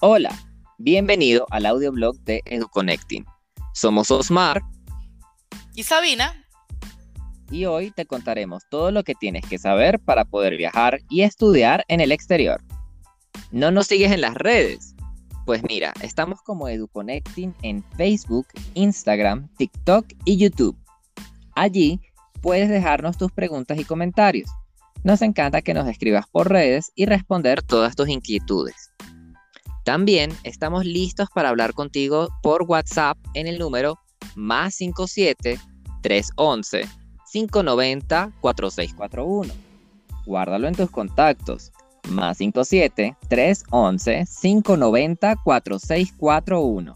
Hola, bienvenido al audioblog de EduConnecting. Somos Osmar y Sabina y hoy te contaremos todo lo que tienes que saber para poder viajar y estudiar en el exterior. ¿No nos sigues en las redes? Pues mira, estamos como EduConnecting en Facebook, Instagram, TikTok y YouTube. Allí puedes dejarnos tus preguntas y comentarios. Nos encanta que nos escribas por redes y responder todas tus inquietudes. También estamos listos para hablar contigo por WhatsApp en el número más 57 311 590 4641. Guárdalo en tus contactos. Más 57 311 590 4641.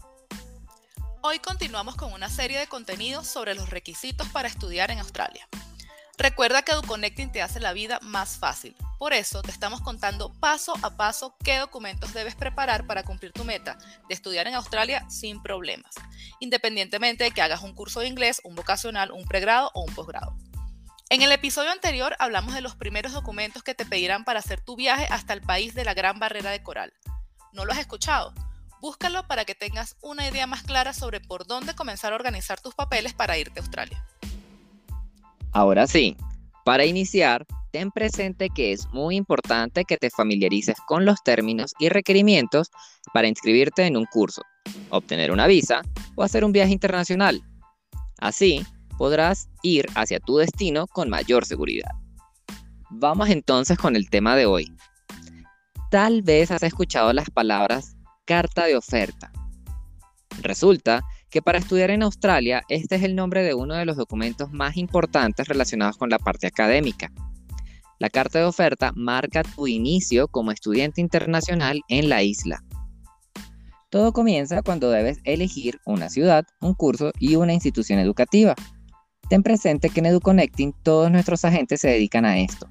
Hoy continuamos con una serie de contenidos sobre los requisitos para estudiar en Australia. Recuerda que EduConnecting te hace la vida más fácil. Por eso te estamos contando paso a paso qué documentos debes preparar para cumplir tu meta de estudiar en Australia sin problemas, independientemente de que hagas un curso de inglés, un vocacional, un pregrado o un posgrado. En el episodio anterior hablamos de los primeros documentos que te pedirán para hacer tu viaje hasta el país de la Gran Barrera de Coral. ¿No lo has escuchado? Búscalo para que tengas una idea más clara sobre por dónde comenzar a organizar tus papeles para irte a Australia. Ahora sí, para iniciar, ten presente que es muy importante que te familiarices con los términos y requerimientos para inscribirte en un curso, obtener una visa o hacer un viaje internacional. Así, podrás ir hacia tu destino con mayor seguridad. Vamos entonces con el tema de hoy. Tal vez has escuchado las palabras carta de oferta. Resulta que para estudiar en Australia este es el nombre de uno de los documentos más importantes relacionados con la parte académica. La carta de oferta marca tu inicio como estudiante internacional en la isla. Todo comienza cuando debes elegir una ciudad, un curso y una institución educativa. Ten presente que en EduConnecting todos nuestros agentes se dedican a esto,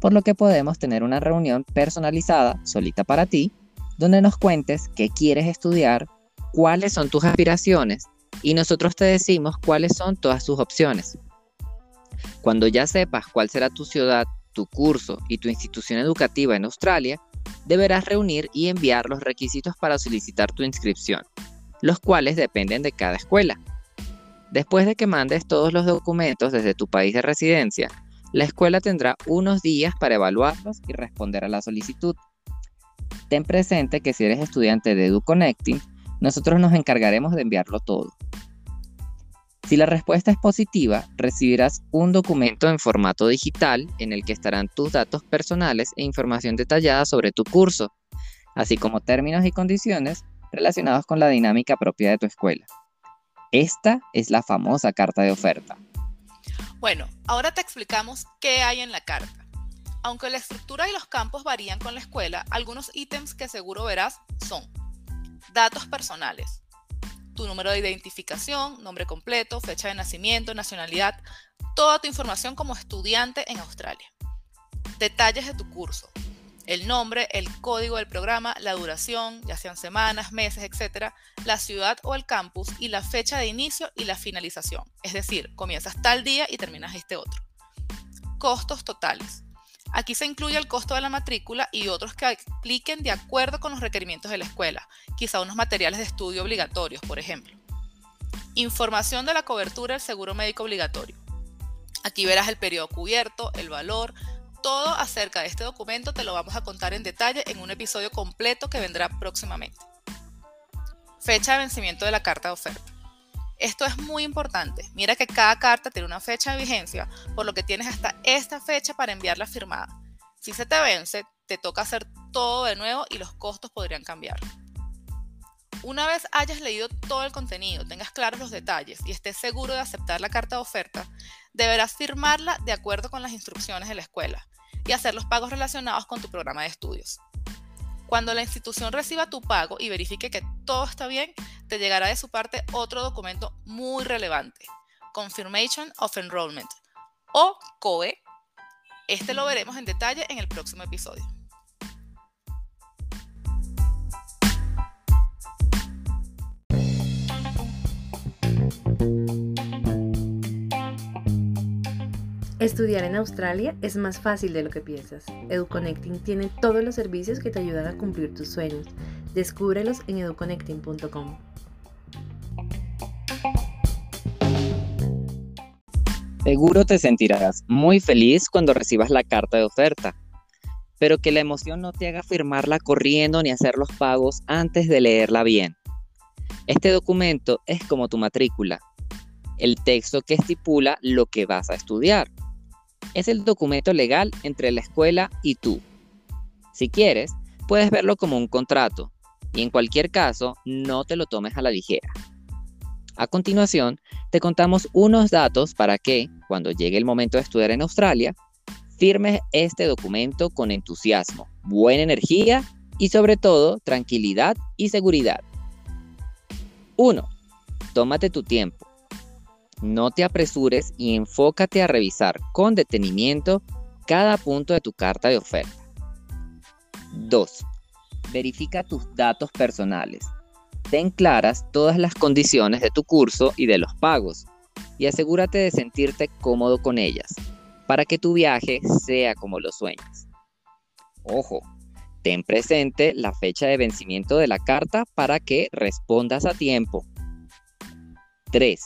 por lo que podemos tener una reunión personalizada, solita para ti, donde nos cuentes qué quieres estudiar, cuáles son tus aspiraciones y nosotros te decimos cuáles son todas tus opciones. Cuando ya sepas cuál será tu ciudad, tu curso y tu institución educativa en Australia, deberás reunir y enviar los requisitos para solicitar tu inscripción, los cuales dependen de cada escuela. Después de que mandes todos los documentos desde tu país de residencia, la escuela tendrá unos días para evaluarlos y responder a la solicitud. Ten presente que si eres estudiante de EduConnecting, nosotros nos encargaremos de enviarlo todo. Si la respuesta es positiva, recibirás un documento en formato digital en el que estarán tus datos personales e información detallada sobre tu curso, así como términos y condiciones relacionados con la dinámica propia de tu escuela. Esta es la famosa carta de oferta. Bueno, ahora te explicamos qué hay en la carta. Aunque la estructura y los campos varían con la escuela, algunos ítems que seguro verás son Datos personales. Tu número de identificación, nombre completo, fecha de nacimiento, nacionalidad, toda tu información como estudiante en Australia. Detalles de tu curso. El nombre, el código del programa, la duración, ya sean semanas, meses, etc., la ciudad o el campus y la fecha de inicio y la finalización. Es decir, comienzas tal día y terminas este otro. Costos totales. Aquí se incluye el costo de la matrícula y otros que apliquen de acuerdo con los requerimientos de la escuela, quizá unos materiales de estudio obligatorios, por ejemplo. Información de la cobertura del seguro médico obligatorio. Aquí verás el periodo cubierto, el valor, todo acerca de este documento te lo vamos a contar en detalle en un episodio completo que vendrá próximamente. Fecha de vencimiento de la carta de oferta. Esto es muy importante. Mira que cada carta tiene una fecha de vigencia, por lo que tienes hasta esta fecha para enviarla firmada. Si se te vence, te toca hacer todo de nuevo y los costos podrían cambiar. Una vez hayas leído todo el contenido, tengas claros los detalles y estés seguro de aceptar la carta de oferta, deberás firmarla de acuerdo con las instrucciones de la escuela y hacer los pagos relacionados con tu programa de estudios. Cuando la institución reciba tu pago y verifique que todo está bien, llegará de su parte otro documento muy relevante, Confirmation of Enrollment, o COE. Este lo veremos en detalle en el próximo episodio. Estudiar en Australia es más fácil de lo que piensas. EduConnecting tiene todos los servicios que te ayudan a cumplir tus sueños Descúbrelos en educonnecting.com. Seguro te sentirás muy feliz cuando recibas la carta de oferta, pero que la emoción no te haga firmarla corriendo ni hacer los pagos antes de leerla bien. Este documento es como tu matrícula, el texto que estipula lo que vas a estudiar. Es el documento legal entre la escuela y tú. Si quieres, puedes verlo como un contrato y en cualquier caso no te lo tomes a la ligera. A continuación, te contamos unos datos para que, cuando llegue el momento de estudiar en Australia, firmes este documento con entusiasmo, buena energía y sobre todo tranquilidad y seguridad. 1. Tómate tu tiempo. No te apresures y enfócate a revisar con detenimiento cada punto de tu carta de oferta. 2. Verifica tus datos personales ten claras todas las condiciones de tu curso y de los pagos, y asegúrate de sentirte cómodo con ellas, para que tu viaje sea como lo sueñas. Ojo, ten presente la fecha de vencimiento de la carta para que respondas a tiempo. 3.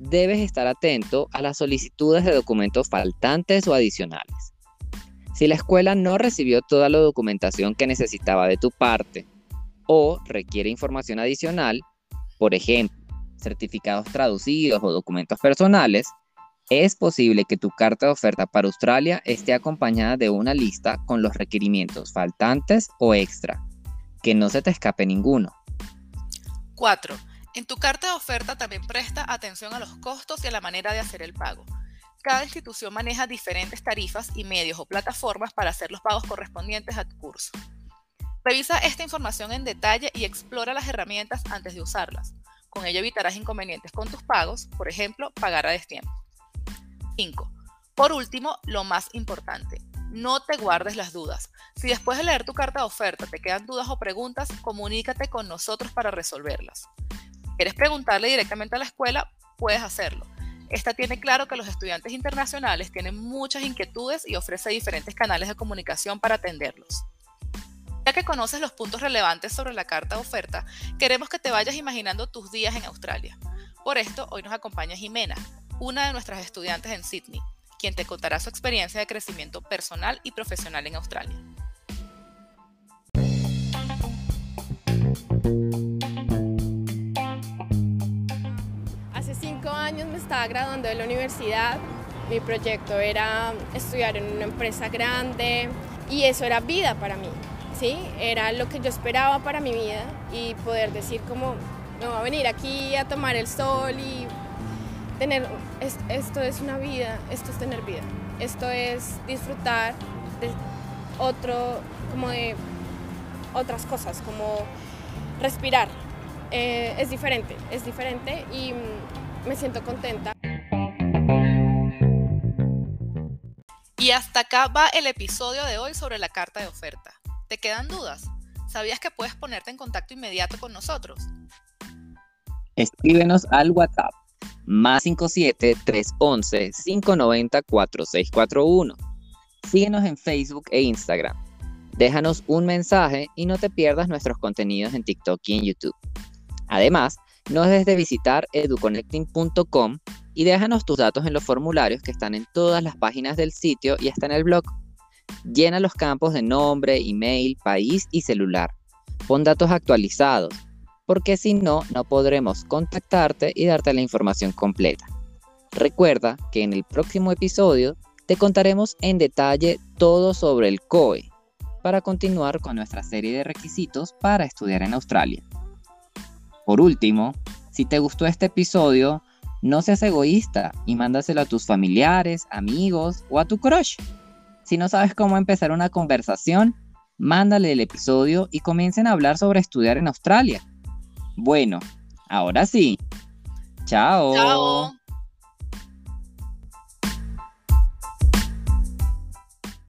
Debes estar atento a las solicitudes de documentos faltantes o adicionales. Si la escuela no recibió toda la documentación que necesitaba de tu parte o requiere información adicional, por ejemplo, certificados traducidos o documentos personales, es posible que tu carta de oferta para Australia esté acompañada de una lista con los requerimientos faltantes o extra. Que no se te escape ninguno. 4. En tu carta de oferta también presta atención a los costos y a la manera de hacer el pago. Cada institución maneja diferentes tarifas y medios o plataformas para hacer los pagos correspondientes a tu curso. Revisa esta información en detalle y explora las herramientas antes de usarlas. Con ello evitarás inconvenientes con tus pagos, por ejemplo, pagar a destiempo. 5. Por último, lo más importante, no te guardes las dudas. Si después de leer tu carta de oferta te quedan dudas o preguntas, comunícate con nosotros para resolverlas. ¿Quieres preguntarle directamente a la escuela? Puedes hacerlo. Esta tiene claro que los estudiantes internacionales tienen muchas inquietudes y ofrece diferentes canales de comunicación para atenderlos. Que conoces los puntos relevantes sobre la carta de oferta, queremos que te vayas imaginando tus días en Australia. Por esto, hoy nos acompaña Jimena, una de nuestras estudiantes en Sydney, quien te contará su experiencia de crecimiento personal y profesional en Australia. Hace cinco años me estaba graduando de la universidad. Mi proyecto era estudiar en una empresa grande y eso era vida para mí. Era lo que yo esperaba para mi vida y poder decir como, me voy a venir aquí a tomar el sol y tener, esto es una vida, esto es tener vida, esto es disfrutar de otro, como de otras cosas, como respirar. Eh, es diferente, es diferente y me siento contenta. Y hasta acá va el episodio de hoy sobre la carta de oferta. ¿Te quedan dudas? ¿Sabías que puedes ponerte en contacto inmediato con nosotros? Escríbenos al WhatsApp más 57 311 590 4641. Síguenos en Facebook e Instagram. Déjanos un mensaje y no te pierdas nuestros contenidos en TikTok y en YouTube. Además, no dejes de visitar educonnecting.com y déjanos tus datos en los formularios que están en todas las páginas del sitio y hasta en el blog. Llena los campos de nombre, email, país y celular. Pon datos actualizados, porque si no, no podremos contactarte y darte la información completa. Recuerda que en el próximo episodio te contaremos en detalle todo sobre el COE para continuar con nuestra serie de requisitos para estudiar en Australia. Por último, si te gustó este episodio, no seas egoísta y mándaselo a tus familiares, amigos o a tu crush. Si no sabes cómo empezar una conversación, mándale el episodio y comiencen a hablar sobre estudiar en Australia. Bueno, ahora sí. Chao. Chao.